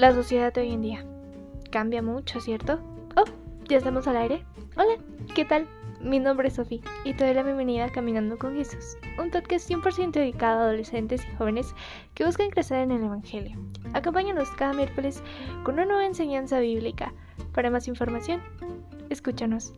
La sociedad de hoy en día cambia mucho, ¿cierto? Oh, ya estamos al aire. Hola, ¿qué tal? Mi nombre es Sofía y te doy la bienvenida a Caminando con Jesús, un podcast 100% dedicado a adolescentes y jóvenes que buscan crecer en el Evangelio. Acompáñanos cada miércoles con una nueva enseñanza bíblica. Para más información, escúchanos.